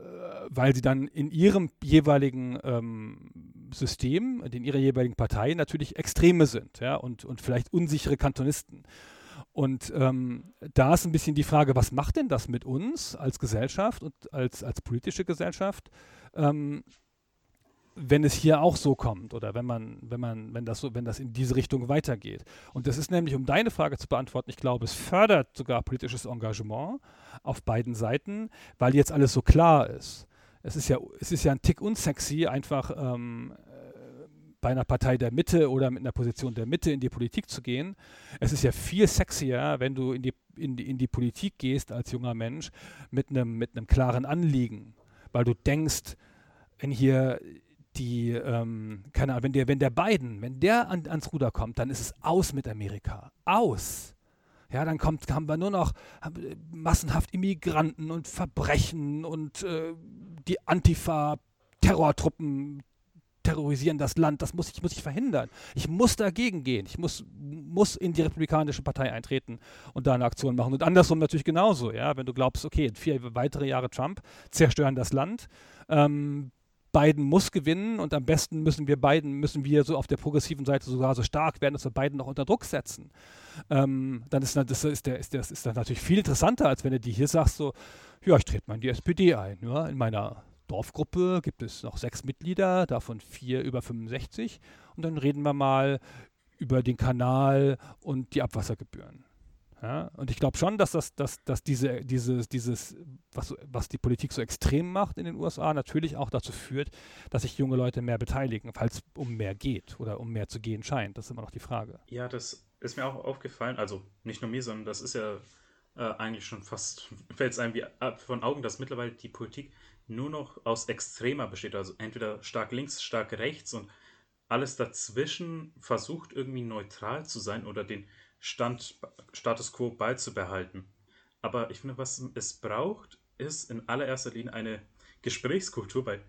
weil sie dann in ihrem jeweiligen ähm, System, in ihrer jeweiligen Partei natürlich Extreme sind ja, und, und vielleicht unsichere Kantonisten. Und ähm, da ist ein bisschen die Frage, was macht denn das mit uns als Gesellschaft und als, als politische Gesellschaft? Ähm, wenn es hier auch so kommt oder wenn man, wenn man, wenn das so, wenn das in diese Richtung weitergeht. Und das ist nämlich, um deine Frage zu beantworten, ich glaube, es fördert sogar politisches Engagement auf beiden Seiten, weil jetzt alles so klar ist. Es ist ja, es ist ja ein Tick unsexy, einfach ähm, äh, bei einer Partei der Mitte oder mit einer Position der Mitte in die Politik zu gehen. Es ist ja viel sexier, wenn du in die, in die, in die Politik gehst als junger Mensch mit einem, mit einem klaren Anliegen, weil du denkst, wenn hier die, ähm, keine Ahnung, wenn der, wenn der Biden, wenn der an, ans Ruder kommt, dann ist es aus mit Amerika. Aus. Ja, dann kommt, haben wir nur noch massenhaft Immigranten und Verbrechen und äh, die Antifa-Terrortruppen terrorisieren das Land. Das muss ich, muss ich verhindern. Ich muss dagegen gehen. Ich muss, muss in die Republikanische Partei eintreten und da eine Aktion machen. Und andersrum natürlich genauso. Ja, wenn du glaubst, okay, vier weitere Jahre Trump zerstören das Land. Ähm, Biden muss gewinnen und am besten müssen wir Biden, müssen wir so auf der progressiven Seite sogar so stark werden, dass wir Biden noch unter Druck setzen. Ähm, dann ist das, ist, der, ist, das ist dann natürlich viel interessanter, als wenn du dir hier sagst, so, ja, ich trete mal in die SPD ein, ja, in meiner Dorfgruppe gibt es noch sechs Mitglieder, davon vier über 65. Und dann reden wir mal über den Kanal und die Abwassergebühren. Ja, und ich glaube schon, dass das, dass, dass diese, dieses, dieses, was, was die Politik so extrem macht in den USA, natürlich auch dazu führt, dass sich junge Leute mehr beteiligen, falls um mehr geht oder um mehr zu gehen scheint. Das ist immer noch die Frage. Ja, das ist mir auch aufgefallen. Also nicht nur mir, sondern das ist ja äh, eigentlich schon fast, <laughs> fällt es einem wie von Augen, dass mittlerweile die Politik nur noch aus Extremer besteht. Also entweder stark links, stark rechts und alles dazwischen versucht irgendwie neutral zu sein oder den Stand, Status quo beizubehalten. Aber ich finde, was es braucht, ist in allererster Linie eine Gesprächskultur, weil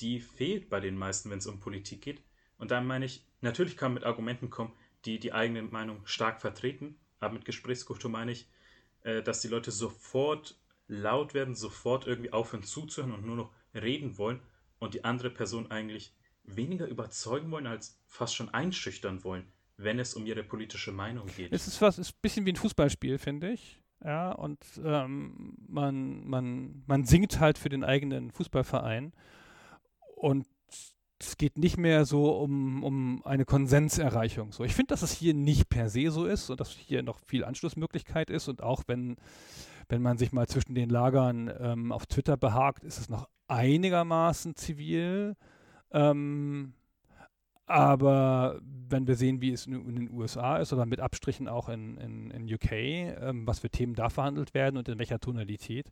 die fehlt bei den meisten, wenn es um Politik geht. Und da meine ich, natürlich kann man mit Argumenten kommen, die die eigene Meinung stark vertreten, aber mit Gesprächskultur meine ich, äh, dass die Leute sofort laut werden, sofort irgendwie aufhören zuzuhören und nur noch reden wollen und die andere Person eigentlich weniger überzeugen wollen, als fast schon einschüchtern wollen wenn es um ihre politische Meinung geht. Es ist was, ist ein bisschen wie ein Fußballspiel, finde ich. Ja, und ähm, man, man, man singt halt für den eigenen Fußballverein. Und es geht nicht mehr so um, um eine Konsenserreichung. So, ich finde, dass es hier nicht per se so ist und dass hier noch viel Anschlussmöglichkeit ist. Und auch wenn, wenn man sich mal zwischen den Lagern ähm, auf Twitter behagt, ist es noch einigermaßen zivil. Ähm, aber wenn wir sehen, wie es in den USA ist oder mit Abstrichen auch in, in, in UK, ähm, was für Themen da verhandelt werden und in welcher Tonalität,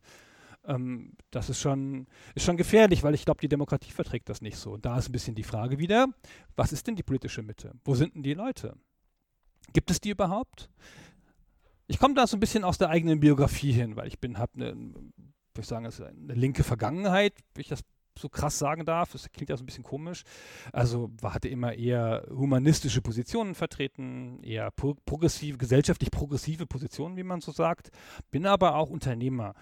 ähm, das ist schon, ist schon gefährlich, weil ich glaube, die Demokratie verträgt das nicht so. Und da ist ein bisschen die Frage wieder, was ist denn die politische Mitte? Wo sind denn die Leute? Gibt es die überhaupt? Ich komme da so ein bisschen aus der eigenen Biografie hin, weil ich bin, habe eine, ich sagen, eine linke Vergangenheit, wie ich das so krass sagen darf. Das klingt ja so ein bisschen komisch. Also hatte immer eher humanistische Positionen vertreten, eher pro progressive, gesellschaftlich progressive Positionen, wie man so sagt. Bin aber auch Unternehmer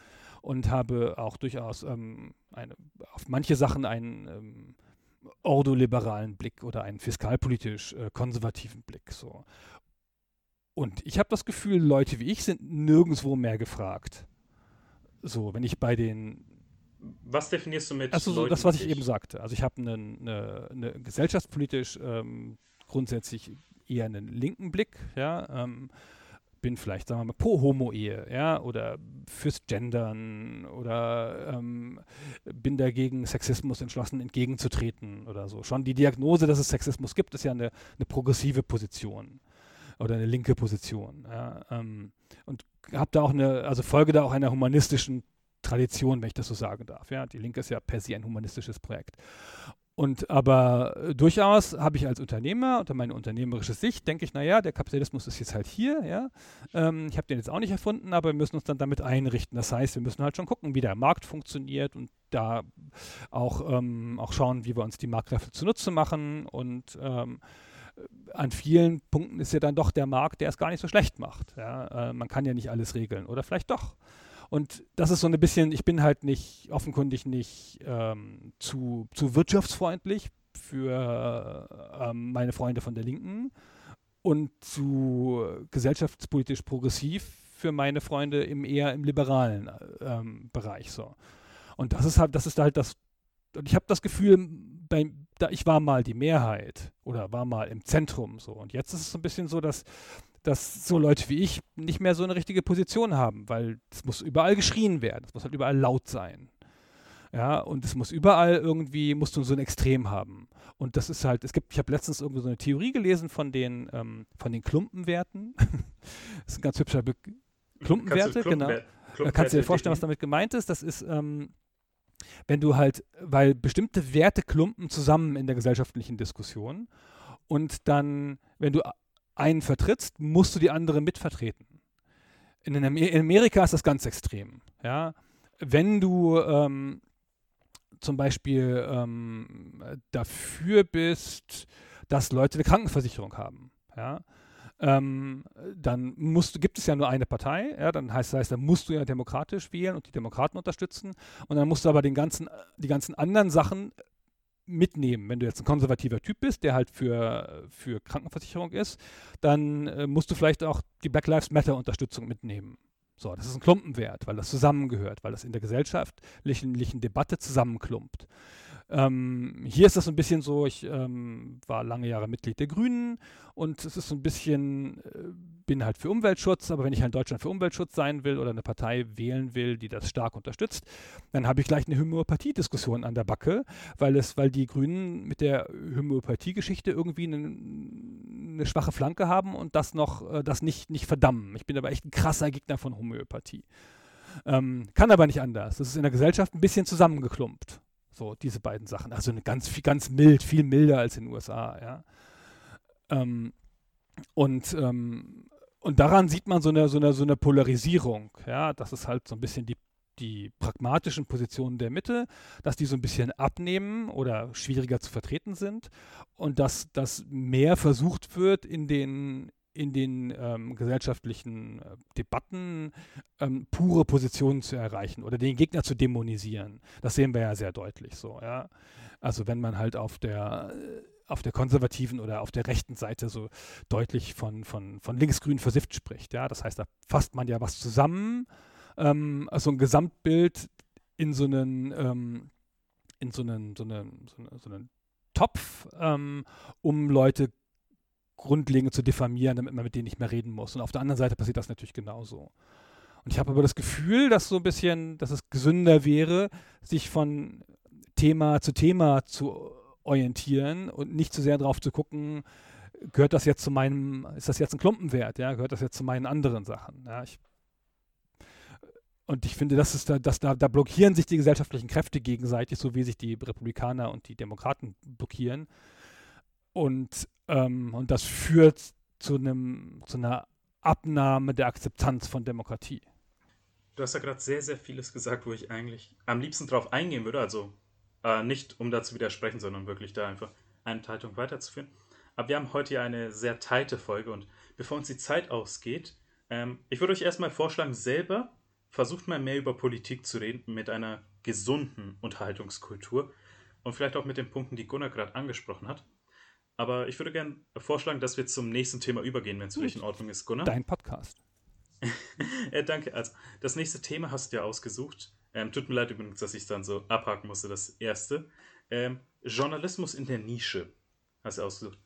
und habe auch durchaus ähm, eine, auf manche Sachen einen ähm, ordoliberalen Blick oder einen fiskalpolitisch äh, konservativen Blick. So. Und ich habe das Gefühl, Leute wie ich sind nirgendwo mehr gefragt. So, wenn ich bei den was definierst du mit? Also so, das, was ich eben sagte. Also ich habe eine, eine, eine, gesellschaftspolitisch ähm, grundsätzlich eher einen linken Blick, ja. Ähm, bin vielleicht, sagen wir mal, pro Homo-Ehe, ja, oder fürs Gendern oder ähm, bin dagegen, Sexismus entschlossen entgegenzutreten oder so. Schon die Diagnose, dass es Sexismus gibt, ist ja eine, eine progressive Position oder eine linke Position. Ja, ähm, und habe da auch eine, also folge da auch einer humanistischen Tradition, wenn ich das so sagen darf. Ja, die Linke ist ja per se ein humanistisches Projekt. Und aber äh, durchaus habe ich als Unternehmer unter meine unternehmerische Sicht, denke ich, naja, der Kapitalismus ist jetzt halt hier, ja. Ähm, ich habe den jetzt auch nicht erfunden, aber wir müssen uns dann damit einrichten. Das heißt, wir müssen halt schon gucken, wie der Markt funktioniert und da auch, ähm, auch schauen, wie wir uns die Marktkräfte zunutze machen. Und ähm, an vielen Punkten ist ja dann doch der Markt, der es gar nicht so schlecht macht. Ja? Äh, man kann ja nicht alles regeln. Oder vielleicht doch. Und das ist so ein bisschen, ich bin halt nicht, offenkundig nicht ähm, zu, zu wirtschaftsfreundlich für ähm, meine Freunde von der Linken und zu gesellschaftspolitisch progressiv für meine Freunde im eher im liberalen ähm, Bereich so. Und das ist halt, das ist halt das, und ich habe das Gefühl, bei, da, ich war mal die Mehrheit oder war mal im Zentrum so. Und jetzt ist es so ein bisschen so, dass dass so Leute wie ich nicht mehr so eine richtige Position haben, weil es muss überall geschrien werden, es muss halt überall laut sein. Ja, und es muss überall irgendwie, musst du so ein Extrem haben. Und das ist halt, es gibt, ich habe letztens irgendwie so eine Theorie gelesen von den, ähm, von den Klumpenwerten. <laughs> das ist ein ganz hübscher Be Klumpenwerte, Klumpenwer genau. Klumpenwerte kannst du dir vorstellen, was damit gemeint ist? Das ist, ähm, wenn du halt, weil bestimmte Werte klumpen zusammen in der gesellschaftlichen Diskussion und dann, wenn du einen vertrittst, musst du die andere mitvertreten. In, in Amerika ist das ganz extrem. Ja? Wenn du ähm, zum Beispiel ähm, dafür bist, dass Leute eine Krankenversicherung haben, ja, ähm, dann musst, gibt es ja nur eine Partei, ja, dann heißt, das heißt, dann musst du ja demokratisch wählen und die Demokraten unterstützen und dann musst du aber den ganzen, die ganzen anderen Sachen mitnehmen. Wenn du jetzt ein konservativer Typ bist, der halt für, für Krankenversicherung ist, dann äh, musst du vielleicht auch die Black Lives Matter Unterstützung mitnehmen. So, das ist ein Klumpenwert, weil das zusammengehört, weil das in der gesellschaftlichen Debatte zusammenklumpt. Ähm, hier ist das so ein bisschen so, ich ähm, war lange Jahre Mitglied der Grünen und es ist so ein bisschen, äh, bin halt für Umweltschutz, aber wenn ich halt in Deutschland für Umweltschutz sein will oder eine Partei wählen will, die das stark unterstützt, dann habe ich gleich eine Homöopathie-Diskussion an der Backe, weil es, weil die Grünen mit der Homöopathie-Geschichte irgendwie eine, eine, schwache Flanke haben und das noch, äh, das nicht, nicht verdammen. Ich bin aber echt ein krasser Gegner von Homöopathie. Ähm, kann aber nicht anders. Das ist in der Gesellschaft ein bisschen zusammengeklumpt. So, diese beiden Sachen. Also ganz, ganz mild, viel milder als in den USA, ja. Ähm, und, ähm, und daran sieht man so eine, so, eine, so eine Polarisierung, ja. Das ist halt so ein bisschen die, die pragmatischen Positionen der Mitte, dass die so ein bisschen abnehmen oder schwieriger zu vertreten sind und dass das mehr versucht wird, in den, in den ähm, gesellschaftlichen äh, Debatten ähm, pure Positionen zu erreichen oder den Gegner zu dämonisieren. Das sehen wir ja sehr deutlich so, ja. Also wenn man halt auf der auf der konservativen oder auf der rechten Seite so deutlich von, von, von linksgrün versifft spricht, ja. Das heißt, da fasst man ja was zusammen, ähm, also ein Gesamtbild in so einen, ähm, in so einen, so einen, so einen, so einen Topf, ähm, um Leute grundlegend zu diffamieren, damit man mit denen nicht mehr reden muss. Und auf der anderen Seite passiert das natürlich genauso. Und ich habe aber das Gefühl, dass so ein bisschen, dass es gesünder wäre, sich von Thema zu Thema zu orientieren und nicht zu sehr darauf zu gucken, gehört das jetzt zu meinem, ist das jetzt ein Klumpenwert, ja, gehört das jetzt zu meinen anderen Sachen. Ja, ich, und ich finde, das ist da, dass da, da blockieren sich die gesellschaftlichen Kräfte gegenseitig, so wie sich die Republikaner und die Demokraten blockieren. Und, ähm, und das führt zu, einem, zu einer Abnahme der Akzeptanz von Demokratie. Du hast ja gerade sehr, sehr vieles gesagt, wo ich eigentlich am liebsten drauf eingehen würde. Also äh, nicht, um da zu widersprechen, sondern wirklich da einfach eine Enthaltung weiterzuführen. Aber wir haben heute ja eine sehr teite Folge und bevor uns die Zeit ausgeht, ähm, ich würde euch erstmal vorschlagen, selber versucht mal mehr über Politik zu reden mit einer gesunden Unterhaltungskultur und vielleicht auch mit den Punkten, die Gunnar gerade angesprochen hat. Aber ich würde gerne vorschlagen, dass wir zum nächsten Thema übergehen, wenn es für dich in Ordnung ist, Gunnar. Dein Podcast. ja, <laughs> danke. Also, das nächste Thema hast du ja ausgesucht. Ähm, tut mir leid übrigens, dass ich dann so abhaken musste, das erste. Ähm, Journalismus in der Nische hast du ausgesucht.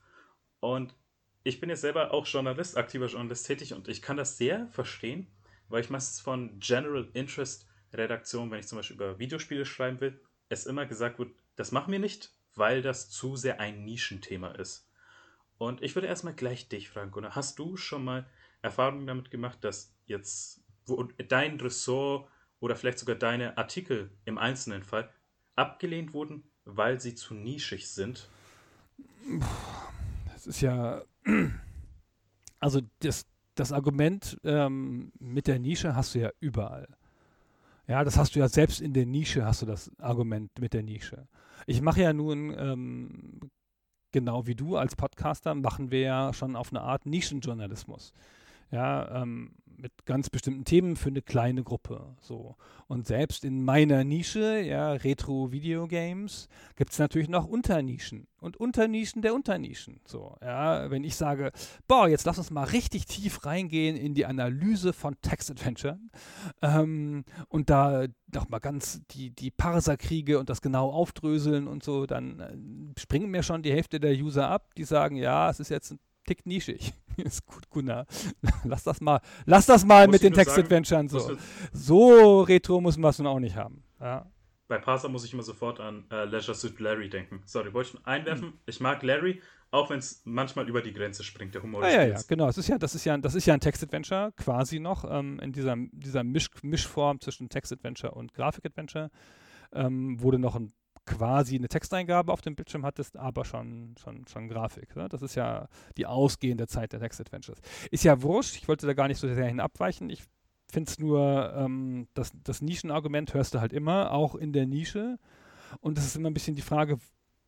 Und ich bin jetzt selber auch Journalist, aktiver Journalist tätig und ich kann das sehr verstehen, weil ich meistens von General Interest Redaktion, wenn ich zum Beispiel über Videospiele schreiben will, es immer gesagt wird, das machen wir nicht, weil das zu sehr ein Nischenthema ist. Und ich würde erstmal gleich dich fragen, Gunnar, hast du schon mal Erfahrungen damit gemacht, dass jetzt dein Ressort oder vielleicht sogar deine Artikel im einzelnen Fall abgelehnt wurden, weil sie zu nischig sind? Das ist ja, also das, das Argument ähm, mit der Nische hast du ja überall. Ja, das hast du ja selbst in der Nische, hast du das Argument mit der Nische. Ich mache ja nun, ähm, genau wie du als Podcaster, machen wir ja schon auf eine Art Nischenjournalismus. Ja, ähm, mit ganz bestimmten Themen für eine kleine Gruppe. So. Und selbst in meiner Nische, ja, Retro-Videogames, gibt es natürlich noch Unternischen und Unternischen der Unternischen. So, ja, wenn ich sage, boah, jetzt lass uns mal richtig tief reingehen in die Analyse von Text-Adventure ähm, und da nochmal ganz die, die Parserkriege und das genau aufdröseln und so, dann äh, springen mir schon die Hälfte der User ab, die sagen, ja, es ist jetzt ein Tick nischig. <laughs> ist gut, Gunnar. <laughs> Lass das mal, lass das mal muss mit den Text-Adventuren so. So retro muss man es nun auch nicht haben. Ja. Bei Parser muss ich immer sofort an äh, Leisure Suit Larry denken. Sorry, wollte ich einwerfen. Hm. Ich mag Larry, auch wenn es manchmal über die Grenze springt, der Humor. Ah, ja, ja, genau. Es ist ja, das ist ja, das ist ja ein Text-Adventure, quasi noch, ähm, in dieser, dieser Misch, Mischform zwischen Text-Adventure und Grafik-Adventure. Ähm, wurde noch ein quasi eine Texteingabe auf dem Bildschirm hattest, aber schon, schon, schon Grafik. Ne? Das ist ja die ausgehende Zeit der Text-Adventures. Ist ja wurscht, ich wollte da gar nicht so sehr hin abweichen. Ich finde es nur, ähm, das, das Nischenargument hörst du halt immer, auch in der Nische. Und es ist immer ein bisschen die Frage,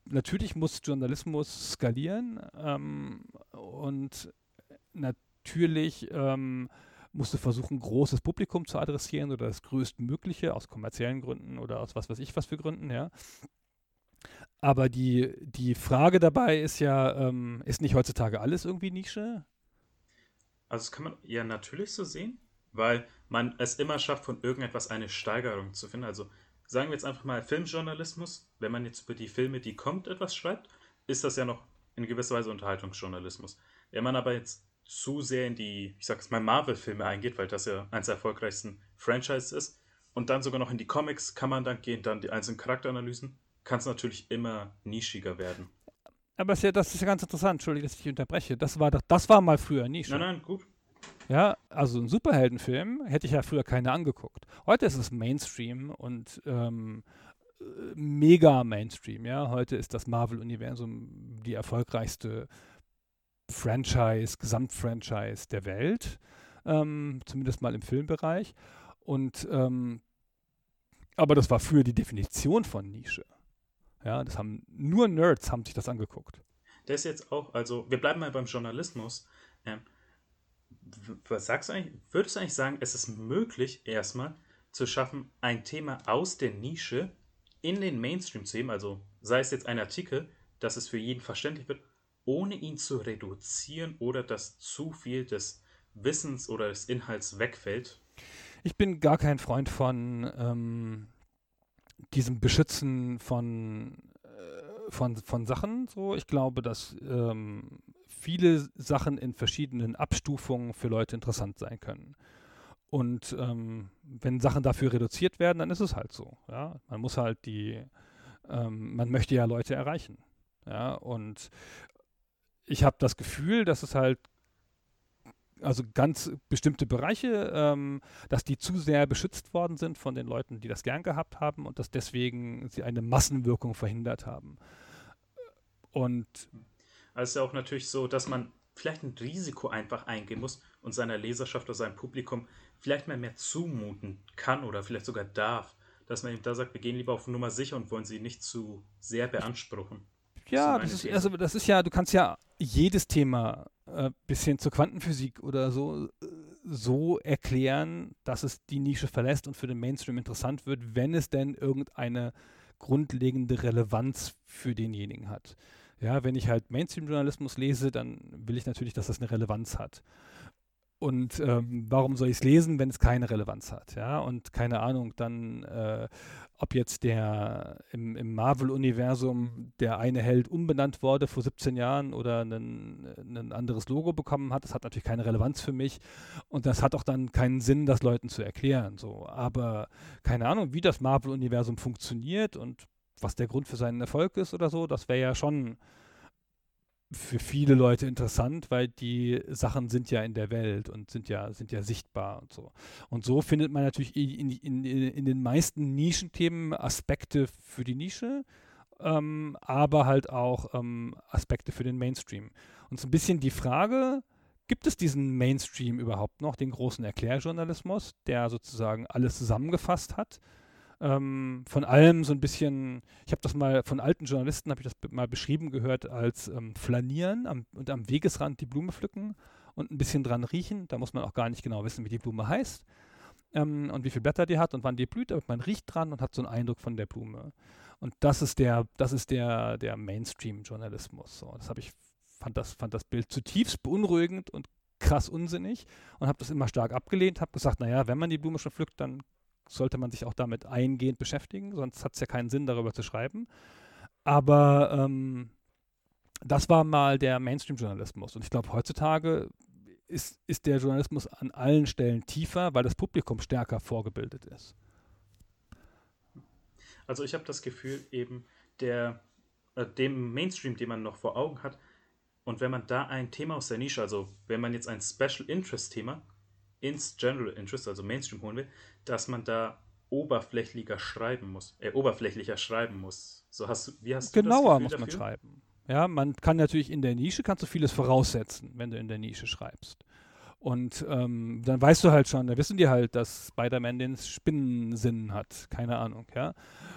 natürlich muss Journalismus skalieren ähm, und natürlich ähm, musst du versuchen, großes Publikum zu adressieren oder das größtmögliche aus kommerziellen Gründen oder aus was weiß ich was für Gründen, ja. Aber die, die Frage dabei ist ja, ähm, ist nicht heutzutage alles irgendwie Nische? Also das kann man ja natürlich so sehen, weil man es immer schafft, von irgendetwas eine Steigerung zu finden. Also sagen wir jetzt einfach mal Filmjournalismus, wenn man jetzt über die Filme, die kommt, etwas schreibt, ist das ja noch in gewisser Weise Unterhaltungsjournalismus. Wenn man aber jetzt zu sehr in die, ich sag's mal, Marvel-Filme eingeht, weil das ja eines der erfolgreichsten Franchises ist, und dann sogar noch in die Comics kann man dann gehen, dann die einzelnen Charakteranalysen, kann es natürlich immer nischiger werden. Aber ist ja, das ist ja ganz interessant, Entschuldigung, dass ich unterbreche. Das war das war mal früher Nische. Nein, nein, gut. Ja, also ein Superheldenfilm hätte ich ja früher keine angeguckt. Heute ist es Mainstream und ähm, äh, mega Mainstream, ja. Heute ist das Marvel-Universum die erfolgreichste Franchise, Gesamtfranchise der Welt, ähm, zumindest mal im Filmbereich. Und ähm, aber das war früher die Definition von Nische. Ja, das haben nur Nerds haben sich das angeguckt. Das ist jetzt auch, also wir bleiben mal beim Journalismus. Ähm, was sagst du eigentlich? Würdest du eigentlich sagen, es ist möglich, erstmal zu schaffen, ein Thema aus der Nische in den Mainstream zu heben, also sei es jetzt ein Artikel, dass es für jeden verständlich wird, ohne ihn zu reduzieren oder dass zu viel des Wissens oder des Inhalts wegfällt? Ich bin gar kein Freund von ähm, diesem Beschützen von, äh, von, von Sachen. So, ich glaube, dass ähm, viele Sachen in verschiedenen Abstufungen für Leute interessant sein können. Und ähm, wenn Sachen dafür reduziert werden, dann ist es halt so. Ja? Man muss halt die, ähm, man möchte ja Leute erreichen. Ja, und ich habe das Gefühl, dass es halt also ganz bestimmte Bereiche, ähm, dass die zu sehr beschützt worden sind von den Leuten, die das gern gehabt haben und dass deswegen sie eine Massenwirkung verhindert haben. Und also es ist ja auch natürlich so, dass man vielleicht ein Risiko einfach eingehen muss und seiner Leserschaft oder seinem Publikum vielleicht mal mehr zumuten kann oder vielleicht sogar darf, dass man eben da sagt, wir gehen lieber auf Nummer sicher und wollen sie nicht zu sehr beanspruchen. Ja, das ist, also das ist ja, du kannst ja jedes Thema äh, bis hin zur Quantenphysik oder so äh, so erklären, dass es die Nische verlässt und für den Mainstream interessant wird, wenn es denn irgendeine grundlegende Relevanz für denjenigen hat. Ja, wenn ich halt Mainstream-Journalismus lese, dann will ich natürlich, dass das eine Relevanz hat. Und ähm, warum soll ich es lesen, wenn es keine Relevanz hat? Ja, und keine Ahnung, dann, äh, ob jetzt der im, im Marvel-Universum der eine Held umbenannt wurde vor 17 Jahren oder ein anderes Logo bekommen hat, das hat natürlich keine Relevanz für mich. Und das hat auch dann keinen Sinn, das Leuten zu erklären. So. Aber keine Ahnung, wie das Marvel-Universum funktioniert und was der Grund für seinen Erfolg ist oder so, das wäre ja schon für viele Leute interessant, weil die Sachen sind ja in der Welt und sind ja, sind ja sichtbar und so. Und so findet man natürlich in, in, in den meisten Nischenthemen Aspekte für die Nische, ähm, aber halt auch ähm, Aspekte für den Mainstream. Und so ein bisschen die Frage, gibt es diesen Mainstream überhaupt noch, den großen Erklärjournalismus, der sozusagen alles zusammengefasst hat? Ähm, von allem so ein bisschen, ich habe das mal von alten Journalisten, habe ich das mal beschrieben gehört als ähm, Flanieren am, und am Wegesrand die Blume pflücken und ein bisschen dran riechen. Da muss man auch gar nicht genau wissen, wie die Blume heißt ähm, und wie viele Blätter die hat und wann die blüht, aber man riecht dran und hat so einen Eindruck von der Blume. Und das ist der, das ist der, der Mainstream-Journalismus. So, das habe ich, fand das, fand das Bild zutiefst beunruhigend und krass unsinnig und habe das immer stark abgelehnt, habe gesagt, naja, wenn man die Blume schon pflückt, dann sollte man sich auch damit eingehend beschäftigen, sonst hat es ja keinen Sinn, darüber zu schreiben. Aber ähm, das war mal der Mainstream-Journalismus. Und ich glaube, heutzutage ist, ist der Journalismus an allen Stellen tiefer, weil das Publikum stärker vorgebildet ist. Also ich habe das Gefühl, eben der, äh, dem Mainstream, den man noch vor Augen hat, und wenn man da ein Thema aus der Nische, also wenn man jetzt ein Special Interest Thema ins General Interest, also Mainstream holen will, dass man da oberflächlicher schreiben muss, äh, oberflächlicher schreiben muss. So hast du, wie hast Genauer du muss man schreiben. Ja, man kann natürlich in der Nische, kannst du vieles voraussetzen, wenn du in der Nische schreibst. Und ähm, dann weißt du halt schon, da wissen die halt, dass Spider-Man den Spinnensinn hat. Keine Ahnung, ja.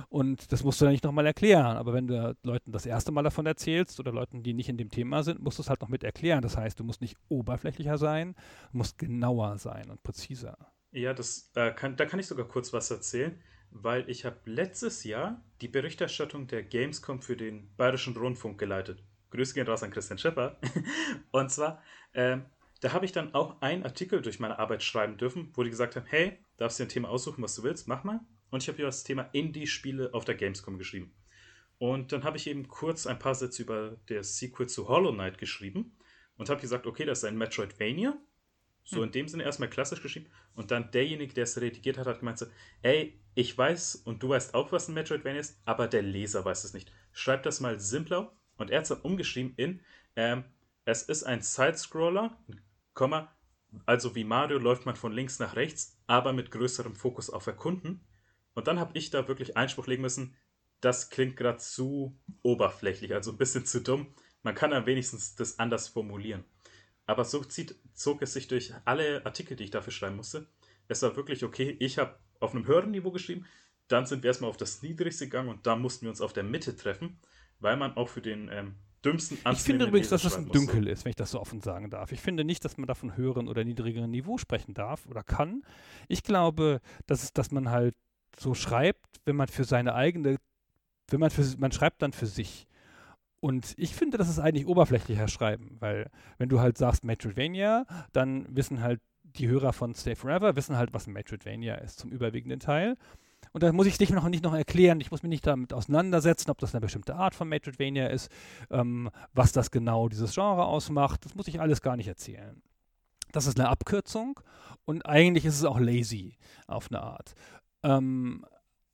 Und das musst du dann nicht nochmal erklären. Aber wenn du Leuten das erste Mal davon erzählst oder Leuten, die nicht in dem Thema sind, musst du es halt noch mit erklären. Das heißt, du musst nicht oberflächlicher sein, musst genauer sein und präziser. Ja, das, äh, kann, da kann ich sogar kurz was erzählen, weil ich habe letztes Jahr die Berichterstattung der Gamescom für den Bayerischen Rundfunk geleitet. Grüße gehen raus an Christian Schepper. <laughs> und zwar ähm, da habe ich dann auch einen Artikel durch meine Arbeit schreiben dürfen, wo die gesagt haben, hey, darfst dir ein Thema aussuchen, was du willst, mach mal. Und ich habe über das Thema Indie-Spiele auf der Gamescom geschrieben. Und dann habe ich eben kurz ein paar Sätze über das Sequel zu Hollow Knight geschrieben und habe gesagt, okay, das ist ein Metroidvania. So hm. in dem Sinne erstmal klassisch geschrieben. Und dann derjenige, der es redigiert hat, hat gemeint so, ey, ich weiß und du weißt auch, was ein Metroidvania ist, aber der Leser weiß es nicht. Schreib das mal simpler. Und er hat es dann umgeschrieben in, ähm, es ist ein Sidescroller, Komma, also wie Mario läuft man von links nach rechts, aber mit größerem Fokus auf Erkunden. Und dann habe ich da wirklich Einspruch legen müssen, das klingt gerade zu oberflächlich, also ein bisschen zu dumm. Man kann am wenigsten das anders formulieren. Aber so zieht, zog es sich durch alle Artikel, die ich dafür schreiben musste. Es war wirklich okay. Ich habe auf einem höheren Niveau geschrieben. Dann sind wir erstmal auf das Niedrigste gegangen und da mussten wir uns auf der Mitte treffen, weil man auch für den ähm, dümmsten Ich finde übrigens, dass das ein Dünkel ist, wenn ich das so offen sagen darf. Ich finde nicht, dass man da von höheren oder niedrigeren Niveau sprechen darf oder kann. Ich glaube, dass, es, dass man halt so schreibt, wenn man für seine eigene wenn man für, man schreibt dann für sich. Und ich finde, das ist eigentlich oberflächlicher Schreiben, weil wenn du halt sagst Metroidvania, dann wissen halt die Hörer von Stay Forever, wissen halt, was ein Metroidvania ist zum überwiegenden Teil. Und da muss ich dich noch nicht noch erklären, ich muss mich nicht damit auseinandersetzen, ob das eine bestimmte Art von Metroidvania ist, ähm, was das genau dieses Genre ausmacht. Das muss ich alles gar nicht erzählen. Das ist eine Abkürzung und eigentlich ist es auch lazy auf eine Art. Ähm,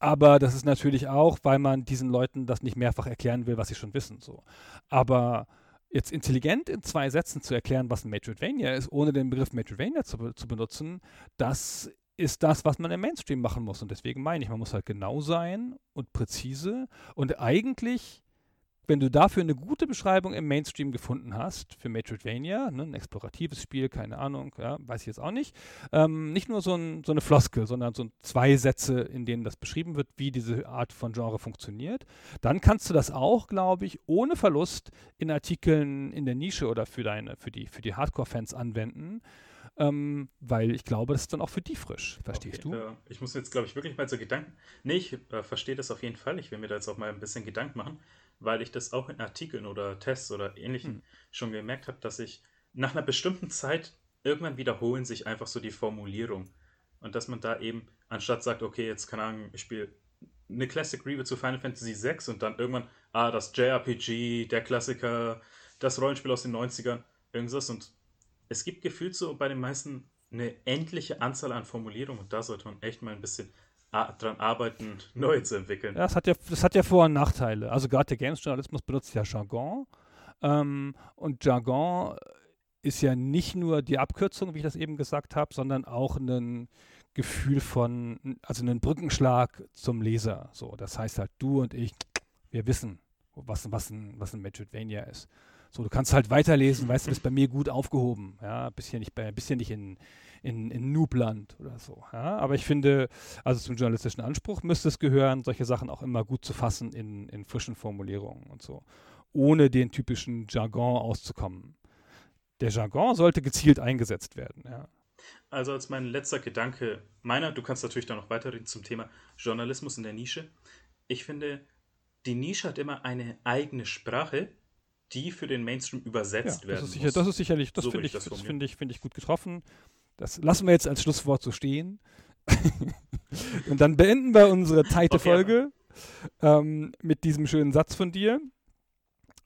aber das ist natürlich auch, weil man diesen Leuten das nicht mehrfach erklären will, was sie schon wissen. So. Aber jetzt intelligent in zwei Sätzen zu erklären, was ein Metroidvania ist, ohne den Begriff Metroidvania zu, zu benutzen, das ist das, was man im Mainstream machen muss. Und deswegen meine ich, man muss halt genau sein und präzise und eigentlich wenn du dafür eine gute Beschreibung im Mainstream gefunden hast, für Metroidvania, ne, ein exploratives Spiel, keine Ahnung, ja, weiß ich jetzt auch nicht, ähm, nicht nur so, ein, so, eine Floskel, sondern so zwei Sätze, in denen das beschrieben wird, wie diese Art von Genre funktioniert, dann kannst du das auch, glaube ich, ohne Verlust in Artikeln in der Nische oder für deine, für die, für die Hardcore-Fans anwenden. Ähm, weil ich glaube, das ist dann auch für die frisch. Verstehst okay, du? Äh, ich muss jetzt, glaube ich, wirklich mal so Gedanken. Nee, ich äh, verstehe das auf jeden Fall. Ich will mir da jetzt auch mal ein bisschen Gedanken machen weil ich das auch in Artikeln oder Tests oder ähnlichem hm. schon gemerkt habe, dass ich nach einer bestimmten Zeit irgendwann wiederholen sich einfach so die Formulierung. Und dass man da eben, anstatt sagt, okay, jetzt keine Ahnung, ich spiele eine Classic Reboot zu Final Fantasy VI und dann irgendwann, ah, das JRPG, der Klassiker, das Rollenspiel aus den 90ern, irgendwas. Und es gibt gefühlt so bei den meisten eine endliche Anzahl an Formulierungen und da sollte man echt mal ein bisschen dran arbeiten, neu zu entwickeln. Ja, das hat ja, das hat ja Vor- und Nachteile. Also gerade der Games-Journalismus benutzt ja Jargon. Ähm, und Jargon ist ja nicht nur die Abkürzung, wie ich das eben gesagt habe, sondern auch ein Gefühl von, also einen Brückenschlag zum Leser. So, das heißt halt, du und ich, wir wissen, was, was, ein, was ein Metroidvania ist. So, du kannst halt weiterlesen, weißt du, bist bei mir gut aufgehoben. Ja, bist hier nicht, bei, bist hier nicht in, in, in Noobland oder so. Ja? Aber ich finde, also zum journalistischen Anspruch müsste es gehören, solche Sachen auch immer gut zu fassen in, in frischen Formulierungen und so, ohne den typischen Jargon auszukommen. Der Jargon sollte gezielt eingesetzt werden. Ja. Also als mein letzter Gedanke meiner, du kannst natürlich da noch weiterreden zum Thema Journalismus in der Nische. Ich finde, die Nische hat immer eine eigene Sprache, die für den Mainstream übersetzt ja, werden ist sicher, muss. Das ist sicherlich, das so finde ich, das find ich, find ich gut getroffen. Das lassen wir jetzt als Schlusswort so stehen. <laughs> Und dann beenden wir unsere <laughs> teite okay. Folge ähm, mit diesem schönen Satz von dir.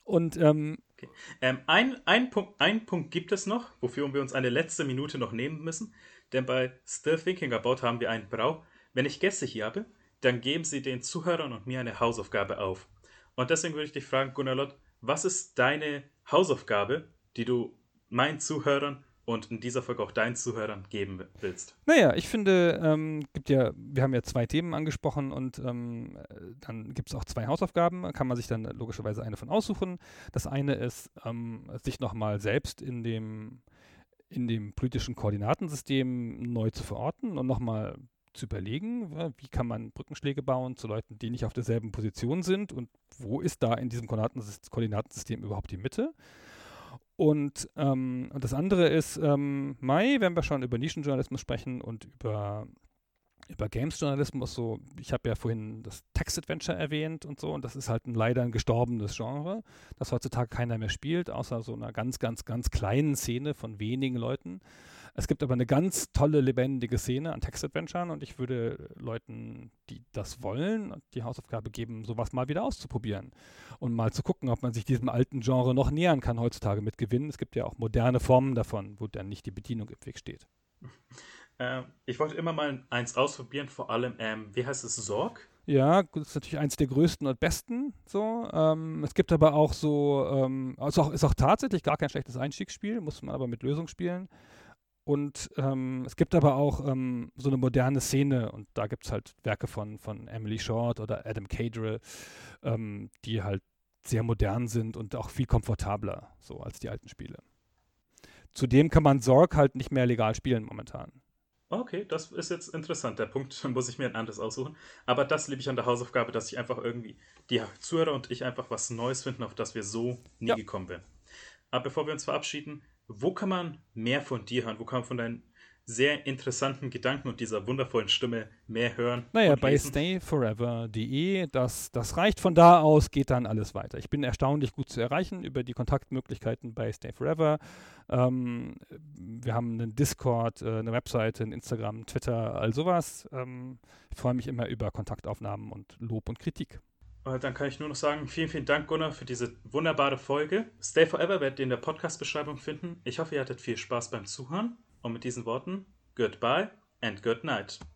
Und ähm, okay. ähm, ein, ein, Punkt, ein Punkt gibt es noch, wofür wir uns eine letzte Minute noch nehmen müssen. Denn bei Still Thinking About haben wir einen Brauch. Wenn ich Gäste hier habe, dann geben sie den Zuhörern und mir eine Hausaufgabe auf. Und deswegen würde ich dich fragen, Gunnar Lott, was ist deine Hausaufgabe, die du meinen Zuhörern und in dieser Folge auch deinen Zuhörern geben willst? Naja, ich finde, ähm, gibt ja, wir haben ja zwei Themen angesprochen und ähm, dann gibt es auch zwei Hausaufgaben, kann man sich dann logischerweise eine von aussuchen. Das eine ist, ähm, sich nochmal selbst in dem, in dem politischen Koordinatensystem neu zu verorten und nochmal zu überlegen, wie kann man Brückenschläge bauen zu Leuten, die nicht auf derselben Position sind und wo ist da in diesem Koordinatensystem überhaupt die Mitte. Und, ähm, und das andere ist, ähm, Mai, wenn wir schon über Nischenjournalismus sprechen und über über Games-Journalismus, so, ich habe ja vorhin das Text-Adventure erwähnt und so, und das ist halt ein, leider ein gestorbenes Genre, das heutzutage keiner mehr spielt, außer so einer ganz, ganz, ganz kleinen Szene von wenigen Leuten. Es gibt aber eine ganz tolle, lebendige Szene an Text-Adventuren und ich würde Leuten, die das wollen, die Hausaufgabe geben, sowas mal wieder auszuprobieren und mal zu gucken, ob man sich diesem alten Genre noch nähern kann heutzutage mit Gewinnen. Es gibt ja auch moderne Formen davon, wo dann nicht die Bedienung im Weg steht. Äh, ich wollte immer mal eins ausprobieren, vor allem, ähm, wie heißt es, Sorg? Ja, das ist natürlich eins der größten und besten. So, ähm, es gibt aber auch so, ähm, also auch, ist auch tatsächlich gar kein schlechtes Einstiegsspiel, muss man aber mit Lösung spielen. Und ähm, es gibt aber auch ähm, so eine moderne Szene und da gibt es halt Werke von, von Emily Short oder Adam Cadrell, ähm, die halt sehr modern sind und auch viel komfortabler so als die alten Spiele. Zudem kann man Sorg halt nicht mehr legal spielen momentan. Okay, das ist jetzt interessant. Der Punkt <laughs> muss ich mir ein anderes aussuchen. Aber das liebe ich an der Hausaufgabe, dass ich einfach irgendwie, die Zuhörer und ich einfach was Neues finden, auf das wir so nie ja. gekommen wären. Aber bevor wir uns verabschieden, wo kann man mehr von dir hören? Wo kann man von deinen sehr interessanten Gedanken und dieser wundervollen Stimme mehr hören. Naja, bei stayforever.de, das, das reicht. Von da aus geht dann alles weiter. Ich bin erstaunlich gut zu erreichen über die Kontaktmöglichkeiten bei Stay Forever. Ähm, wir haben einen Discord, äh, eine Webseite, ein Instagram, Twitter, all sowas. Ähm, ich freue mich immer über Kontaktaufnahmen und Lob und Kritik. Äh, dann kann ich nur noch sagen, vielen, vielen Dank, Gunnar, für diese wunderbare Folge. Stay Forever werdet ihr in der Podcast-Beschreibung finden. Ich hoffe, ihr hattet viel Spaß beim Zuhören. Und mit diesen Worten, goodbye and good night.